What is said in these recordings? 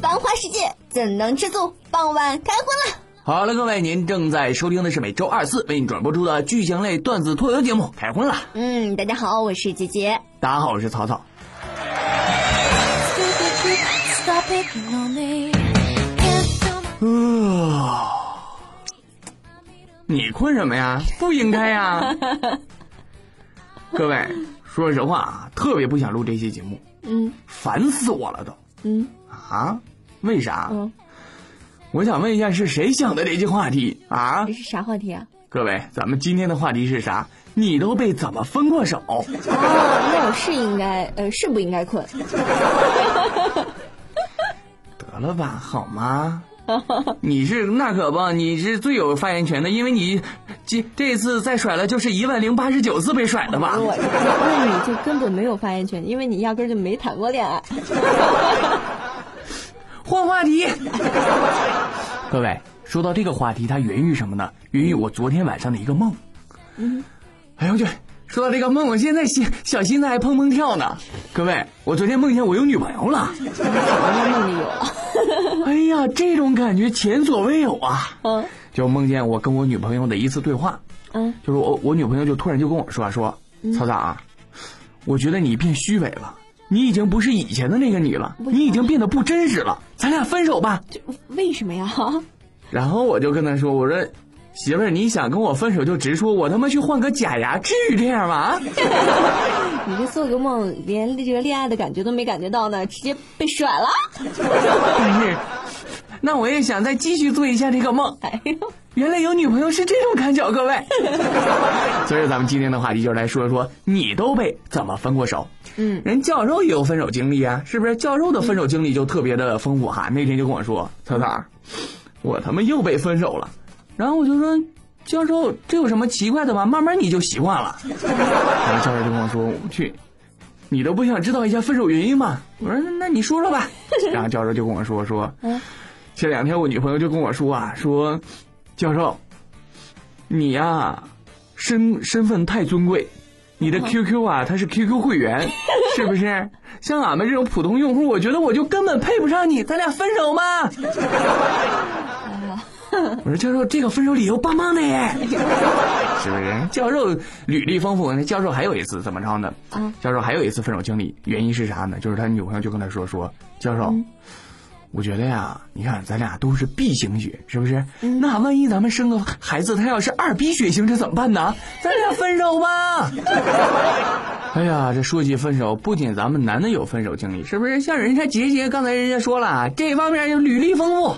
繁华世界怎能吃素？傍晚开荤了。好了，各位，您正在收听的是每周二四为您转播出的剧情类段子脱口节目《开荤了》。嗯，大家好，我是姐姐。大家好，我是曹操。呃，你困什么呀？不应该呀。各位，说实话啊，特别不想录这期节目。嗯烦死我了都。嗯啊？为啥？嗯，我想问一下，是谁想的这期话题啊这？是啥话题啊？各位，咱们今天的话题是啥？你都被怎么分过手？哦，那我是应该，呃，是不应该困。得了吧，好吗？你是那可不，你是最有发言权的，因为你这这次再甩了就是一万零八十九次被甩的吧？我那你就根本没有发言权，因为你压根儿就没谈过恋爱。换话题。各位，说到这个话题，它源于什么呢？源于我昨天晚上的一个梦。嗯，哎呦我去！说到这个梦，我现在心小心脏还砰砰跳呢。各位，我昨天梦见我有女朋友了。什么梦里有啊？哎呀，这种感觉前所未有啊！嗯就梦见我跟我女朋友的一次对话，嗯就是我我女朋友就突然就跟我说说，曹操啊，我觉得你变虚伪了，你已经不是以前的那个你了，你已经变得不真实了，咱俩分手吧。为什么呀？然后我就跟他说，我说媳妇儿，你想跟我分手就直说，我他妈去换个假牙，至于这样吗？你这做个梦，连这个恋爱的感觉都没感觉到呢，直接被甩了。但是，那我也想再继续做一下这个梦。哎呦，原来有女朋友是这种感觉，各位。所以咱们今天的话题就是来说说你都被怎么分过手。嗯人教授也有分手经历啊，是不是？教授的分手经历就特别的丰富哈。那天就跟我说，草草，我他妈又被分手了。然后我就说，教授，这有什么奇怪的吗？慢慢你就习惯了。然后教授就跟我说，我去，你都不想知道一下分手原因吗？我说那你说说吧。然后教授就跟我说说，嗯前两天我女朋友就跟我说啊，说，教授，你呀、身身份太尊贵，你的 QQ 啊，它是 QQ 会员，是不是？像俺们这种普通用户，我觉得我就根本配不上你，咱俩分手吧。我说教授，这个分手理由棒棒的耶，是不是？教授履历丰富，那教授还有一次怎么着呢？啊教授还有一次分手经历，原因是啥呢？就是他女朋友就跟他说说，教授。我觉得呀，你看咱俩都是 B 型血，是不是？那万一咱们生个孩子，他要是二 B 血型，这怎么办呢？咱俩分手吧。哎呀，这说起分手，不仅咱们男的有分手经历，是不是？像人家杰杰，刚才人家说了，这方面就履历丰富。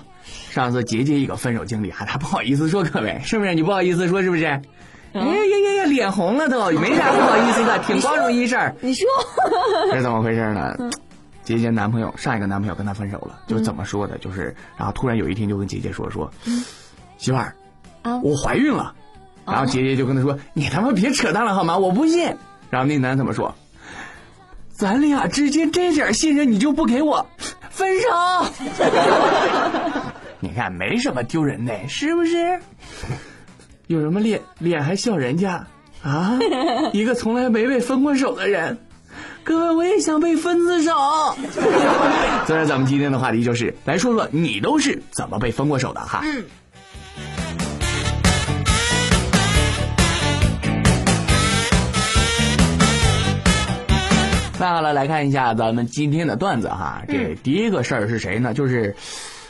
上次杰杰一个分手经历，还他不好意思说，各位，是不是？你不好意思说，是不是？哎呀呀呀，脸红了都，没啥不好意思的，挺光荣一事儿。你说，这是怎么回事呢？杰杰男朋友上一个男朋友跟她分手了，就是怎么说的？就是然后突然有一天就跟杰杰说说，媳妇儿，啊我怀孕了。然后杰杰就跟他说：“你他妈别扯淡了好吗？我不信。”然后那男的怎么说？咱俩之间这点信任你就不给我，分手。你看没什么丢人的，是不是？有什么脸脸还笑人家啊？一个从来没被分过手的人。各位，我也想被分次手。所以咱们今天的话题就是来说说你都是怎么被分过手的哈。嗯那好了，来看一下咱们今天的段子哈。这第一个事儿是谁呢？就是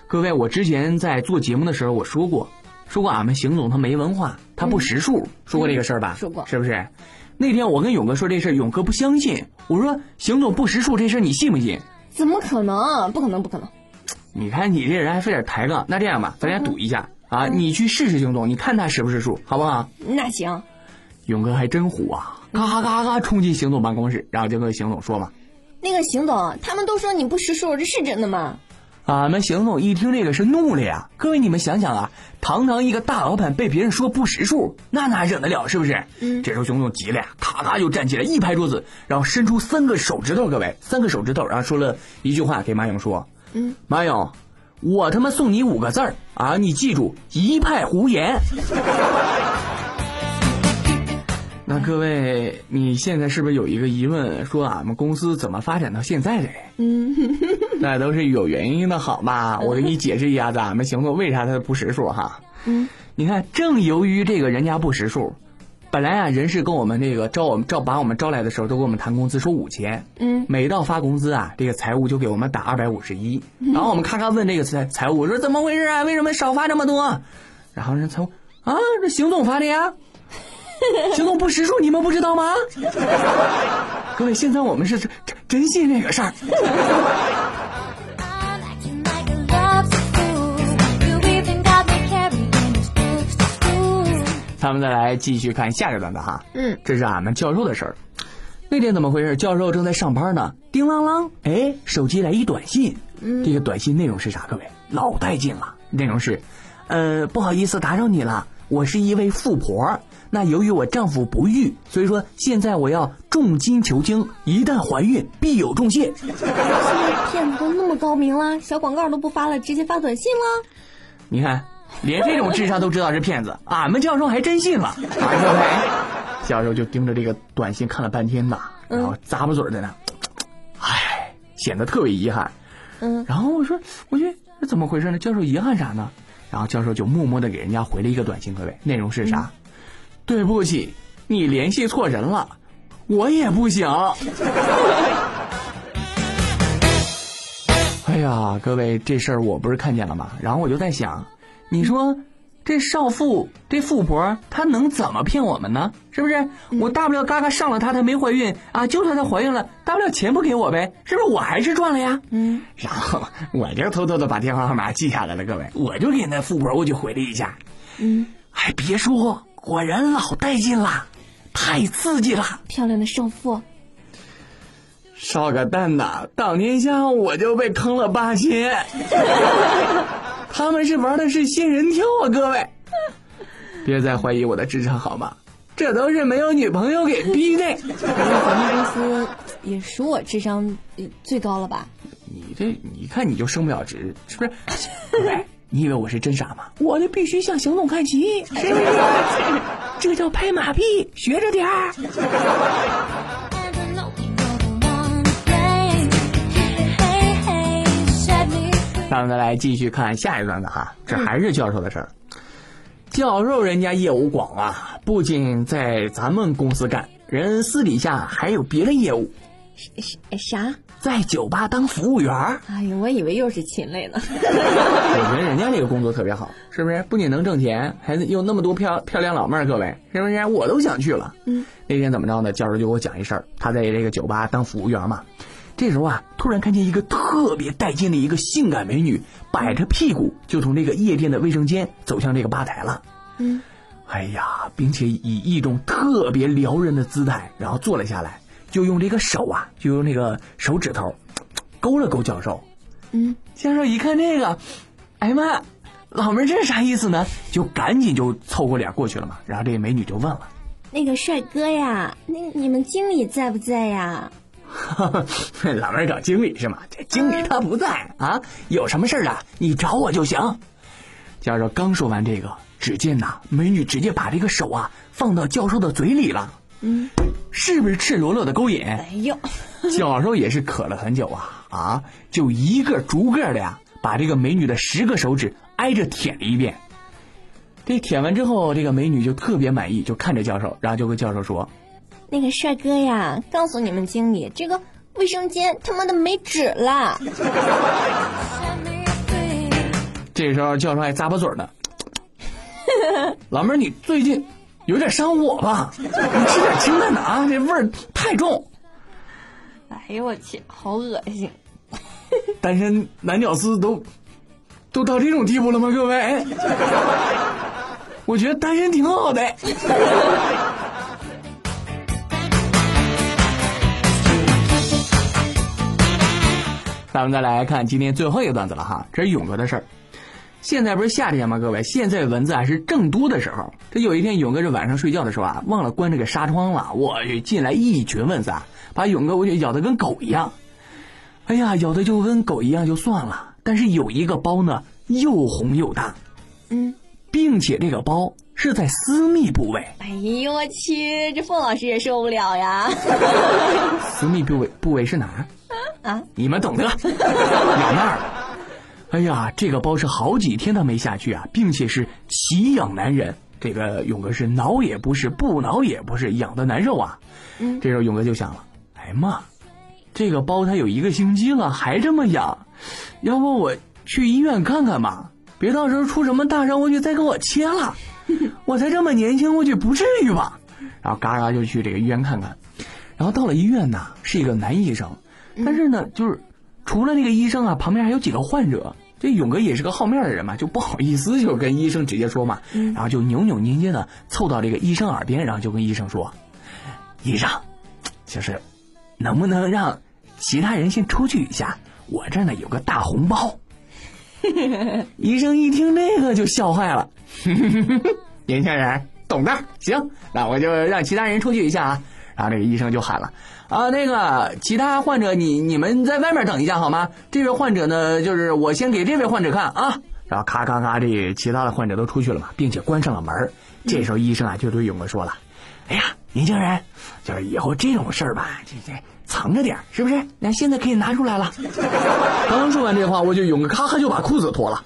各位，我之前在做节目的时候我说过，说过俺们邢总他没文化，他不识数，说过这个事儿吧？说过是不是？那天我跟勇哥说这事儿，勇哥不相信。我说邢总不识数这事儿你信不信？怎么可能？不可能，不可能！你看你这人还费点抬杠。那这样吧，咱俩赌一下啊，你去试试邢总，你看他识不识数，好不好？那行，勇哥还真虎啊，嘎嘎嘎冲进邢总办公室，然后就跟邢总说嘛。那个邢总，他们都说你不识数，这是真的吗？俺们邢总一听这个是怒了呀！各位你们想想啊，堂堂一个大老板被别人说不识数，那哪忍得了是不是？嗯这时候熊总急了呀，咔咔就站起来，一拍桌子，然后伸出三个手指头，各位三个手指头，然后说了一句话给马勇说：“嗯，马勇，我他妈送你五个字儿啊，你记住，一派胡言。”那各位，你现在是不是有一个疑问，说俺们公司怎么发展到现在的？嗯，那都是有原因的，好吧？我给你解释一下，咱们行动为啥他不识数哈？嗯，你看，正由于这个人家不识数，本来啊，人事跟我们这个招我们招把我们招来的时候，都跟我们谈工资说五千，嗯，每到发工资啊，这个财务就给我们打二百五十一，然后我们咔咔问这个财财务，我说怎么回事啊？为什么少发这么多？然后人财务啊，这行动发的呀。行动不识数，你们不知道吗？各位，现在我们是真真信这个事儿。咱们再来继续看下一个段子哈。嗯，这是俺们教授的事儿。那天怎么回事？教授正在上班呢，叮啷啷，哎，手机来一短信。嗯，这个短信内容是啥？各位，老带劲了。内容是，呃，不好意思打扰你了，我是一位富婆。那由于我丈夫不育，所以说现在我要重金求精，一旦怀孕必有重谢。现在骗子都那么高明了，小广告都不发了，直接发短信了。你看，连这种智商都知道是骗子，俺们教授还真信了。教授就盯着这个短信看了半天呐，然后咂巴嘴在那，唉，显得特别遗憾。嗯，然后我说，我说这怎么回事呢？教授遗憾啥呢？然后教授就默默的给人家回了一个短信，各位，内容是啥？对不起，你联系错人了，我也不想。哎呀，各位，这事儿我不是看见了吗？然后我就在想，你说这少妇这富婆她能怎么骗我们呢？是不是？我大不了嘎嘎上了她，她没怀孕啊，就算她怀孕了，大不了钱不给我呗，是不是？我还是赚了呀。嗯。然后我就偷偷的把电话号码记下来了，各位，我就给那富婆我就回了一下。嗯。还别说。果然老带劲了，太刺激了！漂亮的少妇，少个蛋呐！当天下午我就被坑了八千。他们是玩的是仙人跳啊，各位！别再怀疑我的智商好吗？这都是没有女朋友给逼的。咱们公司也属我智商最高了吧？你这一看你就升不了职，是不是？你以为我是真傻吗？我这必须向行动看齐，是不是？这叫拍马屁，学着点儿。咱们再来继续看下一段子哈，这还是教授的事儿。教授人家业务广啊，不仅在咱们公司干，人私底下还有别的业务。啥啥？在酒吧当服务员哎呀，我以为又是禽类呢。我觉得人家这个工作特别好，是不是？不仅能挣钱，还有那么多漂漂亮老妹儿，各位是不是？我都想去了。嗯。那天怎么着呢？教授就给我讲一事儿，他在这个酒吧当服务员嘛。这时候啊，突然看见一个特别带劲的一个性感美女，摆着屁股就从这个夜店的卫生间走向这个吧台了。嗯。哎呀，并且以一种特别撩人的姿态，然后坐了下来。就用这个手啊，就用那个手指头勾了勾教授。嗯，教授一看这个，哎呀妈，老妹儿这是啥意思呢？就赶紧就凑过脸过去了嘛。然后这美女就问了：“那个帅哥呀，那你们经理在不在呀？” 老妹儿找经理是吗？这经理他不在啊，有什么事儿啊？你找我就行。教授刚说完这个，只见呐，美女直接把这个手啊放到教授的嘴里了。嗯，是不是赤裸裸的勾引？哎呦，教授也是渴了很久啊啊！就一个逐个的呀，把这个美女的十个手指挨着舔了一遍。这舔完之后，这个美女就特别满意，就看着教授，然后就跟教授说：“那个帅哥呀，告诉你们经理，这个卫生间他妈的没纸了。”这时候教授还咂巴嘴呢，老妹儿，你最近。有点上火吧？你吃点清淡的啊，这味儿太重。哎呦我去，好恶心！单身男屌丝都都到这种地步了吗？各位，我觉得单身挺好的。咱们再来看今天最后一个段子了哈，这是勇哥的事儿。现在不是夏天吗？各位，现在蚊子啊是正多的时候。这有一天，勇哥这晚上睡觉的时候啊，忘了关这个纱窗了。我去，进来一群蚊子，啊，把勇哥我就咬得跟狗一样。哎呀，咬的就跟狗一样就算了，但是有一个包呢，又红又大，嗯，并且这个包是在私密部位。哎呦我去，这凤老师也受不了呀！私密部位部位是哪儿？啊，你们懂得，咬那儿。哎呀，这个包是好几天都没下去啊，并且是奇痒难忍。这个勇哥是挠也不是，不挠也不是，痒的难受啊。嗯，这时候勇哥就想了，哎妈，这个包它有一个星期了，还这么痒，要不我去医院看看吧，别到时候出什么大事，我就再给我切了。我才这么年轻，我去不至于吧？然后嘎嘎就去这个医院看看，然后到了医院呢，是一个男医生，但是呢，就是除了那个医生啊，旁边还有几个患者。这勇哥也是个好面的人嘛，就不好意思就跟医生直接说嘛，然后就扭扭捏捏的凑到这个医生耳边，然后就跟医生说：“医生，就是能不能让其他人先出去一下？我这呢有个大红包。”医生一听这个就笑坏了，年轻人懂的，行，那我就让其他人出去一下啊。然后这个医生就喊了。啊，那个其他患者，你你们在外面等一下好吗？这位患者呢，就是我先给这位患者看啊。然后咔咔咔，这其他的患者都出去了嘛，并且关上了门。这时候医生啊就对勇哥说了：“哎呀，年轻人，就是以后这种事儿吧，这这藏着点，是不是？那现在可以拿出来了。”刚说完这话，我就勇哥咔咔就把裤子脱了。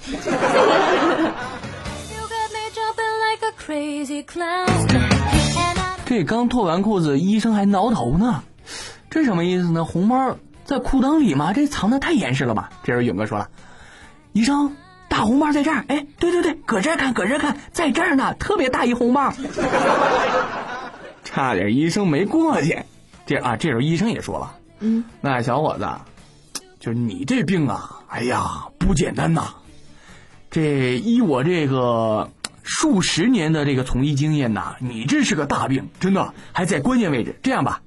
Crazy clown. 这刚脱完裤子，医生还挠头呢。这什么意思呢？红包在裤裆里吗？这藏的太严实了吧？这时候勇哥说了：“医生，大红包在这儿。哎，对对对，搁这儿看，搁这儿看，在这儿呢，特别大一红包。差点医生没过去。这啊，这时候医生也说了：“嗯，那小伙子，就你这病啊，哎呀，不简单呐。这依我这个数十年的这个从医经验呐，你这是个大病，真的还在关键位置。这样吧。”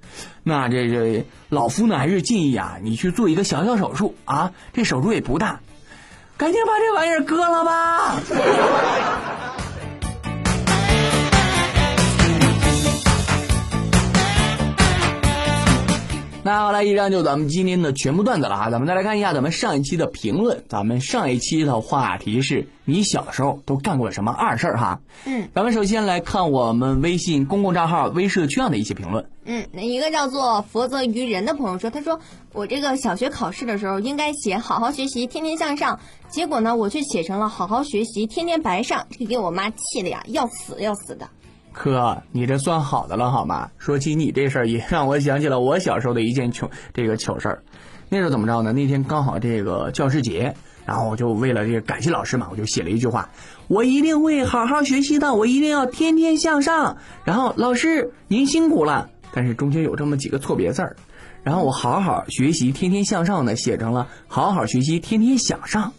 那这这老夫呢，还是建议啊，你去做一个小小手术啊，这手术也不大，赶紧把这玩意儿割了吧。那好了，以上就咱们今天的全部段子了哈。咱们再来看一下咱们上一期的评论。咱们上一期的话题是你小时候都干过什么二事儿哈？嗯，咱们首先来看我们微信公共账号微社区上的一些评论。嗯，那一个叫做佛泽于人的朋友说，他说我这个小学考试的时候应该写好好学习，天天向上，结果呢，我却写成了好好学习，天天白上，这给我妈气的呀，要死要死的。哥，你这算好的了好吗？说起你这事儿，也让我想起了我小时候的一件糗这个糗事儿。那时候怎么着呢？那天刚好这个教师节，然后我就为了这个感谢老师嘛，我就写了一句话：我一定会好好学习的，我一定要天天向上。然后老师您辛苦了，但是中间有这么几个错别字儿，然后我好好学习，天天向上的写成了好好学习，天天向上，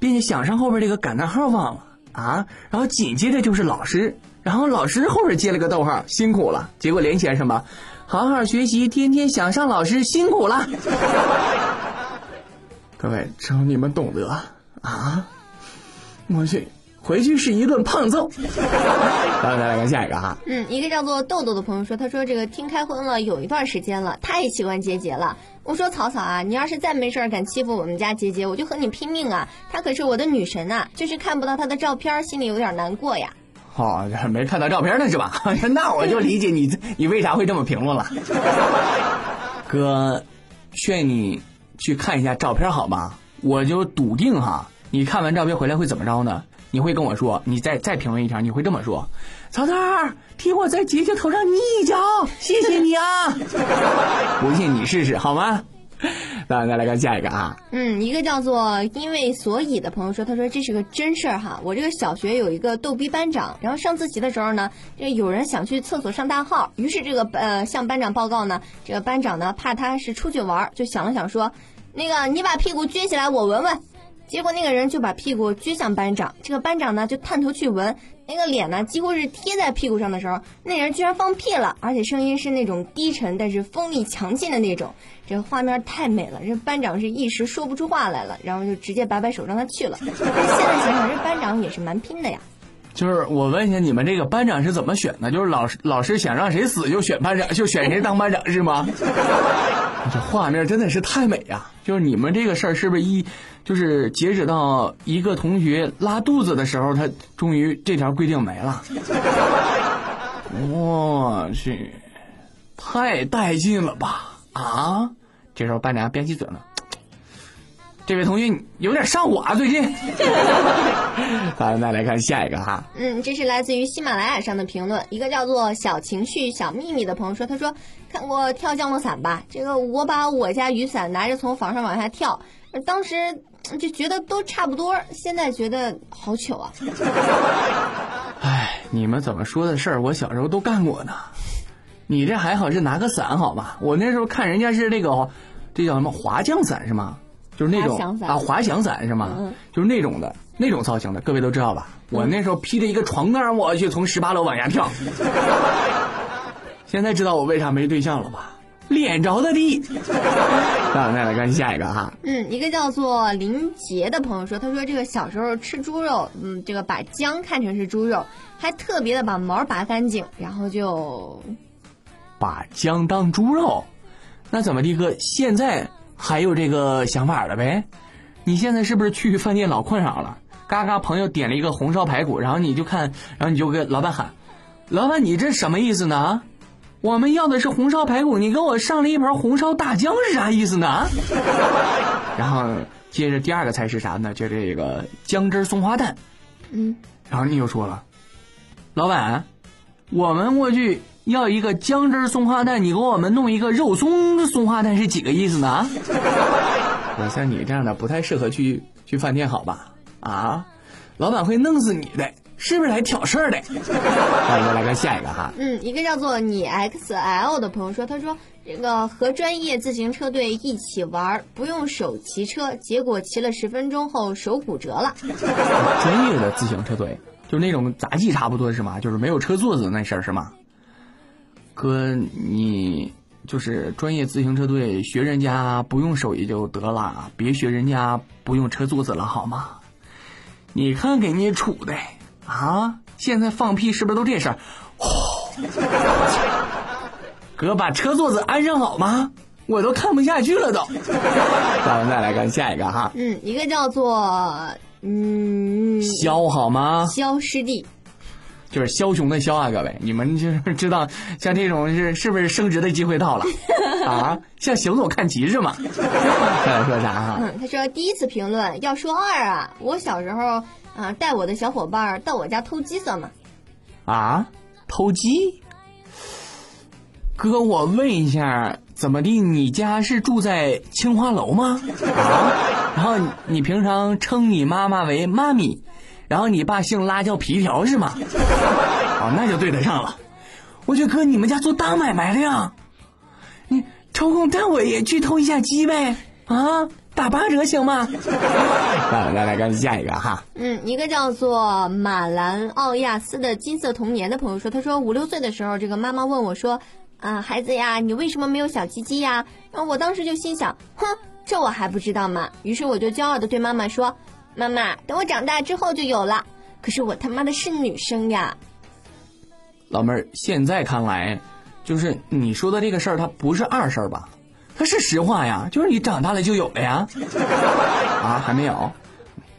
并且想上后边这个感叹号忘了啊，然后紧接着就是老师。然后老师后边接了个逗号，辛苦了。结果连起来什么？好好学习，天天向上，老师辛苦了。各位，只要你们懂得啊，我去回去是一顿胖揍。来来来看下一个哈。嗯，一个叫做豆豆的朋友说，他说这个听开荤了有一段时间了，太喜欢杰杰了。我说草草啊，你要是再没事敢欺负我们家杰杰，我就和你拼命啊！她可是我的女神啊，就是看不到她的照片，心里有点难过呀。哦，没看到照片呢是吧？那我就理解你，你为啥会这么评论了。哥，劝你去看一下照片好吗？我就笃定哈，你看完照片回来会怎么着呢？你会跟我说，你再再评论一条，你会这么说：曹操，替我在姐姐头上捏一脚，谢谢你啊！不信你试试好吗？那再来看下一个啊，嗯，一个叫做因为所以的朋友说，他说这是个真事儿哈。我这个小学有一个逗逼班长，然后上自习的时候呢，这有人想去厕所上大号，于是这个呃向班长报告呢，这个班长呢怕他是出去玩，就想了想说，那个你把屁股撅起来，我闻闻。结果那个人就把屁股撅向班长，这个班长呢就探头去闻，那个脸呢几乎是贴在屁股上的时候，那人居然放屁了，而且声音是那种低沉但是锋利强劲的那种，这画面太美了，这班长是一时说不出话来了，然后就直接摆摆手让他去了。现在想想，这班长也是蛮拼的呀。就是我问一下，你们这个班长是怎么选的？就是老师老师想让谁死就选班长，就选谁当班长是吗？这画面真的是太美呀！就是你们这个事儿是不是一就是截止到一个同学拉肚子的时候，他终于这条规定没了。我去，太带劲了吧！啊，这时候班长编起嘴了。这位同学有点上火啊，最近。好，那来看下一个哈。嗯，这是来自于喜马拉雅上的评论，一个叫做“小情绪小秘密”的朋友说：“他说看过跳降落伞吧？这个我把我家雨伞拿着从房上往下跳，当时就觉得都差不多，现在觉得好糗啊。”哎，你们怎么说的事儿，我小时候都干过呢。你这还好是拿个伞好吧？我那时候看人家是那个，这叫什么滑降伞是吗？就是那种啊，滑翔伞是吗？就是那种的，那种造型的，各位都知道吧？我那时候披着一个床单，我去从十八楼往下跳。现在知道我为啥没对象了吧？脸着的地。那我再来看下一个哈。嗯，一个叫做林杰的朋友说，他说这个小时候吃猪肉，嗯，这个把姜看成是猪肉，还特别的把毛拔干净，然后就把姜当猪肉。那怎么的哥？现在？还有这个想法了呗？你现在是不是去饭店老困扰了？嘎嘎，朋友点了一个红烧排骨，然后你就看，然后你就跟老板喊：“老板，你这什么意思呢？我们要的是红烧排骨，你给我上了一盘红烧大姜是啥意思呢？” 然后接着第二个菜是啥呢？就这个姜汁松花蛋。嗯。然后你又说了：“老板，我们过去。”要一个姜汁松花蛋，你给我们弄一个肉松松花蛋是几个意思呢？我像你这样的不太适合去去饭店，好吧？啊，老板会弄死你的，是不是来挑事儿的？好，我们来看下一个哈。嗯，一个叫做你 XL 的朋友说，他说这个和专业自行车队一起玩，不用手骑车，结果骑了十分钟后手骨折了。专业的自行车队就是那种杂技差不多是吗？就是没有车座子那事儿是吗？哥，你就是专业自行车队，学人家不用手艺就得了，别学人家不用车座子了，好吗？你看给你杵的啊！现在放屁是不是都这事儿？哥，把车座子安上好吗？我都看不下去了都。咱们再来看下一个哈。嗯，一个叫做嗯，肖好吗？肖师弟。就是枭雄的枭啊，各位，你们就是知道，像这种是是不是升职的机会到了 啊？向邢总看齐是吗？他 说啥哈？嗯，他说第一次评论要说二啊，我小时候啊带我的小伙伴到我家偷鸡算吗？啊，偷鸡？哥，我问一下，怎么的？你家是住在青花楼吗？啊？然后你平常称你妈妈为妈咪？然后你爸姓拉叫皮条是吗？哦，那就对得上了。我觉得哥，你们家做大买卖的呀。你抽空带我也去偷一下鸡呗？啊，打八折行吗？来 来来，看下一个哈。嗯，一个叫做马兰奥亚斯的金色童年的朋友说，他说五六岁的时候，这个妈妈问我说：“啊，孩子呀，你为什么没有小鸡鸡呀？”然后我当时就心想：“哼，这我还不知道吗？”于是我就骄傲的对妈妈说。妈妈，等我长大之后就有了。可是我他妈的是女生呀！老妹儿，现在看来，就是你说的这个事儿，它不是二事儿吧？它是实话呀，就是你长大了就有了呀。啊，还没有，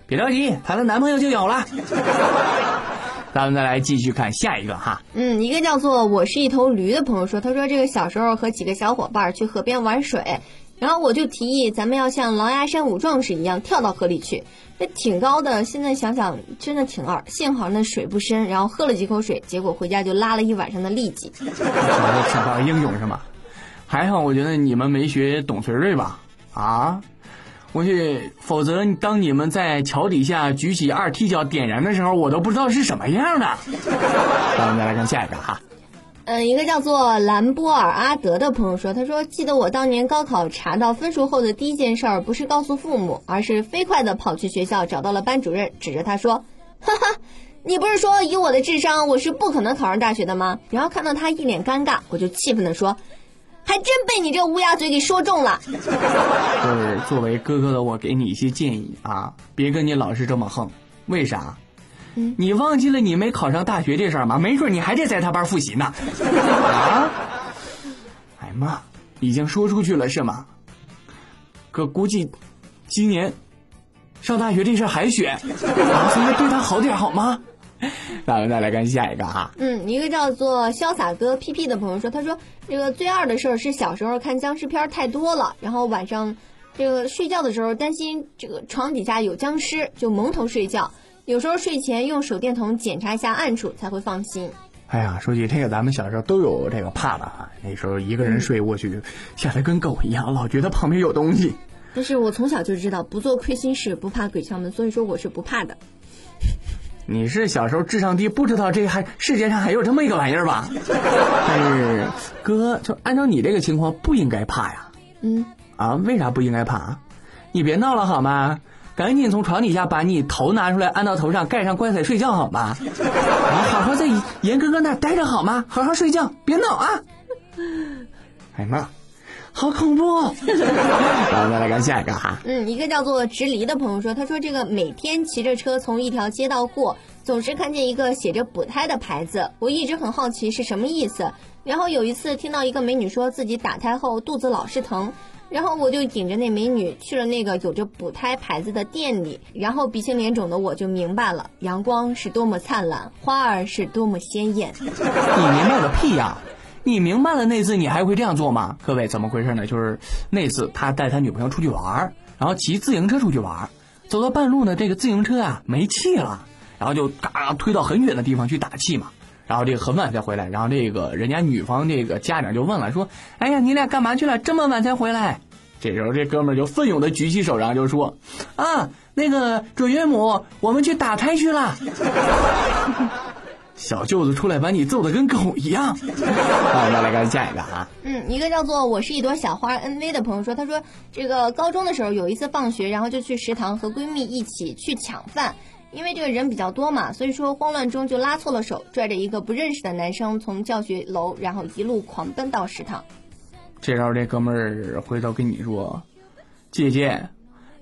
别着急，谈了男朋友就有了。咱们再来继续看下一个哈。嗯，一个叫做我是一头驴的朋友说，他说这个小时候和几个小伙伴去河边玩水，然后我就提议咱们要像狼牙山五壮士一样跳到河里去。挺高的，现在想想真的挺二。幸好那水不深，然后喝了几口水，结果回家就拉了一晚上的痢疾。想当英雄是吗？还好，我觉得你们没学董存瑞吧？啊，我去，否则当你们在桥底下举起二踢脚点燃的时候，我都不知道是什么样的。咱们再来看下一个哈。嗯，一个叫做兰波尔阿德的朋友说：“他说，记得我当年高考查到分数后的第一件事儿，不是告诉父母，而是飞快的跑去学校找到了班主任，指着他说：‘ 哈哈，你不是说以我的智商，我是不可能考上大学的吗？’然后看到他一脸尴尬，我就气愤的说：‘还真被你这乌鸦嘴给说中了。’就是作为哥哥的我，给你一些建议啊，别跟你老师这么横，为啥？”你忘记了你没考上大学这事儿吗？没准你还得在他班复习呢。啊！哎妈，已经说出去了是吗？可估计今年上大学这事还选，啊，所以对他好点好吗？咱们再来看下一个哈。嗯，一个叫做潇洒哥 PP 的朋友说，他说这个最二的事儿是小时候看僵尸片太多了，然后晚上这个睡觉的时候担心这个床底下有僵尸，就蒙头睡觉。有时候睡前用手电筒检查一下暗处才会放心。哎呀，说起这个，咱们小时候都有这个怕的啊。那时候一个人睡，我去吓得跟狗一样，老觉得旁边有东西。但是我从小就知道不做亏心事，不怕鬼敲门，所以说我是不怕的。你是小时候智商低，不知道这还世界上还有这么一个玩意儿吧？但是哥，就按照你这个情况，不应该怕呀。嗯。啊，为啥不应该怕？你别闹了好吗？赶紧从床底下把你头拿出来，安到头上，盖上棺材睡觉好吗？啊，好好在严哥哥那待着好吗？好好睡觉，别闹啊！哎妈！好恐怖！然后再来看下一个哈。嗯，一个叫做直离的朋友说，他说这个每天骑着车从一条街道过，总是看见一个写着补胎的牌子，我一直很好奇是什么意思。然后有一次听到一个美女说自己打胎后肚子老是疼，然后我就引着那美女去了那个有着补胎牌子的店里，然后鼻青脸肿的我就明白了，阳光是多么灿烂，花儿是多么鲜艳。你明白个屁呀！你明白了那次你还会这样做吗？各位怎么回事呢？就是那次他带他女朋友出去玩，然后骑自行车出去玩，走到半路呢，这个自行车啊没气了，然后就嘎推到很远的地方去打气嘛，然后这个很晚才回来，然后这个人家女方这个家长就问了，说：“哎呀，你俩干嘛去了？这么晚才回来？”这时候这哥们儿就奋勇的举起手，然后就说：“啊，那个准岳母，我们去打胎去了。” 小舅子出来把你揍的跟狗一样，好，再来看下一个啊。嗯，一个叫做我是一朵小花 N V 的朋友说，他说这个高中的时候有一次放学，然后就去食堂和闺蜜一起去抢饭，因为这个人比较多嘛，所以说慌乱中就拉错了手，拽着一个不认识的男生从教学楼，然后一路狂奔到食堂。这时候这哥们儿回头跟你说：“姐姐，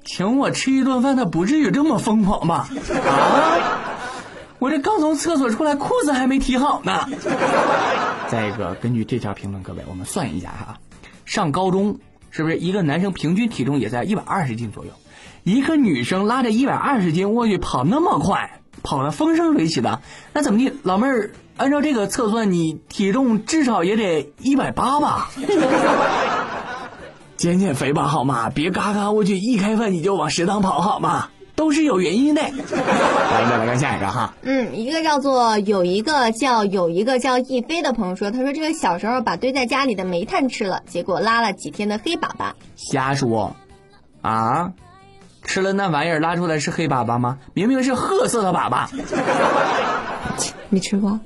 请我吃一顿饭，他不至于这么疯狂吧？”啊。我这刚从厕所出来，裤子还没提好呢。再一个，根据这条评论，各位，我们算一下哈，上高中是不是一个男生平均体重也在一百二十斤左右？一个女生拉着一百二十斤，我去跑那么快，跑得风生水起的，那怎么地，老妹儿，按照这个测算，你体重至少也得一百八吧？减减肥吧，好吗？别嘎嘎我去一开饭你就往食堂跑，好吗？都是有原因的。来，再来看下一个哈。嗯，一个叫做有一个叫有一个叫亦飞的朋友说，他说这个小时候把堆在家里的煤炭吃了，结果拉了几天的黑粑粑。瞎说，啊，吃了那玩意儿拉出来是黑粑粑吗？明明是褐色的粑粑。你吃过？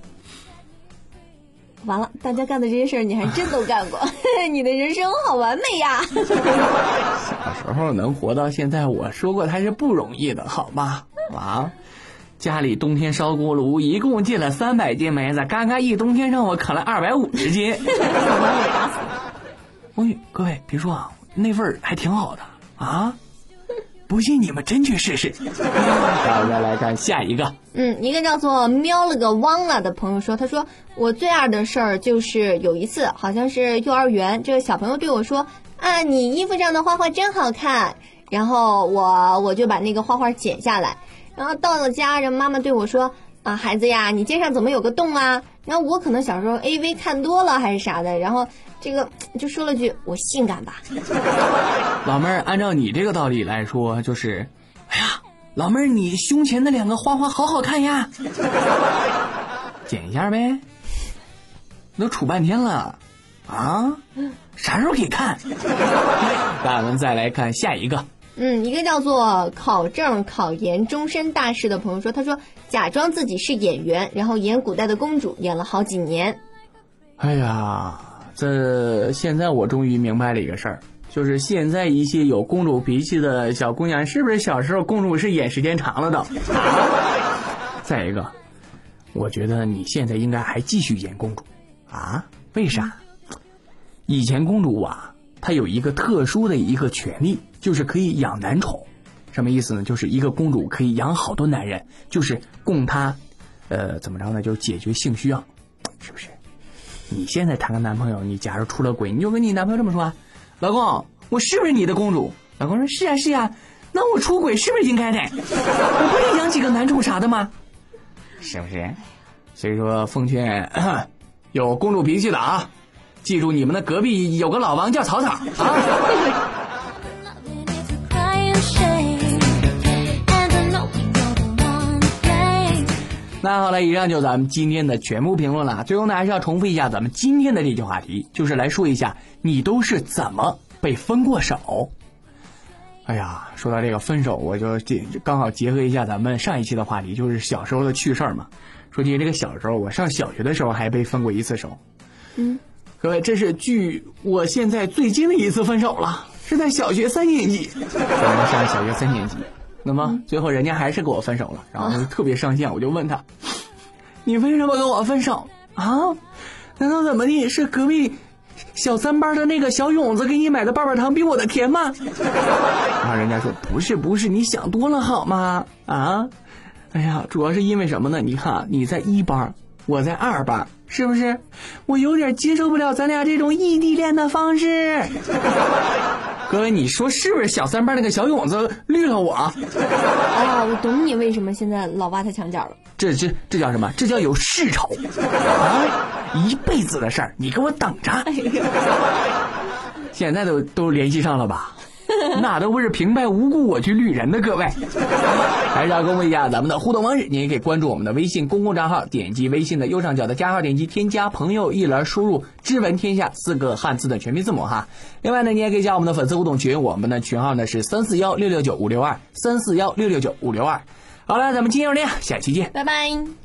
完了，大家干的这些事儿，你还真都干过，你的人生好完美呀！小时候能活到现在，我说过他是不容易的，好吗？啊，家里冬天烧锅炉，一共进了三百斤梅子，刚刚一冬天让我啃了二百五十斤。喂，各位别说啊，那味儿还挺好的啊。不信你们真去试试。好，再来看下一个。嗯，一个叫做喵了个汪了的朋友说，他说我最二的事儿就是有一次，好像是幼儿园，这个小朋友对我说啊，你衣服上的花花真好看。然后我 我就把那个花花剪下来，然后到了家，然后妈妈对我说啊，孩子呀，你肩上怎么有个洞啊？然后我可能小时候 A V 看多了还是啥的，然后这个就说了句我性感吧。老妹儿，按照你这个道理来说，就是，哎呀，老妹儿，你胸前的两个花花好好看呀，剪一下呗。都杵半天了，啊，啥时候可以看？那我们再来看下一个。嗯，一个叫做考证考研终身大事的朋友说，他说假装自己是演员，然后演古代的公主，演了好几年。哎呀，这现在我终于明白了一个事儿。就是现在一些有公主脾气的小姑娘，是不是小时候公主是演时间长了的？再一个，我觉得你现在应该还继续演公主啊？为啥？以前公主啊，她有一个特殊的一个权利，就是可以养男宠。什么意思呢？就是一个公主可以养好多男人，就是供她，呃，怎么着呢？就是解决性需要，是不是？你现在谈个男朋友，你假如出了轨，你就跟你男朋友这么说啊。老公，我是不是你的公主？老公说：是啊，是啊。那我出轨是不是应该的？我不得养几个男宠啥的吗？是不是？所以说，奉劝有公主脾气的啊，记住你们的隔壁有个老王叫草草啊。那好了，以上就咱们今天的全部评论了。最后呢，还是要重复一下咱们今天的这句话题，就是来说一下你都是怎么被分过手。哎呀，说到这个分手，我就这刚好结合一下咱们上一期的话题，就是小时候的趣事儿嘛。说起这个小时候，我上小学的时候还被分过一次手。嗯，各位，这是距我现在最近的一次分手了，是在小学三年级。咱们上小学三年级。那么最后人家还是跟我分手了，然后就特别伤心，我就问他：“你为什么跟我分手啊？难道怎么地是隔壁小三班的那个小勇子给你买的棒棒糖比我的甜吗？”然后人家说：“不是不是，你想多了好吗？啊，哎呀，主要是因为什么呢？你看你在一班，我在二班，是不是？我有点接受不了咱俩这种异地恋的方式。”各位，你说是不是小三班那个小勇子绿了我？啊，我懂你为什么现在老挖他墙角了。这这这叫什么？这叫有世仇啊！一辈子的事儿，你给我等着。现在都都联系上了吧？那都不是平白无故我去绿人的，各位。还是要公布一下咱们的互动方式，您也可以关注我们的微信公共账号，点击微信的右上角的加号，点击添加朋友，一栏输入“知闻天下”四个汉字的全拼字母哈。另外呢，你也可以加我们的粉丝互动群，我们的群号呢是三四幺六六九五六二三四幺六六九五六二。好了，咱们今天就这样，下期见，拜拜。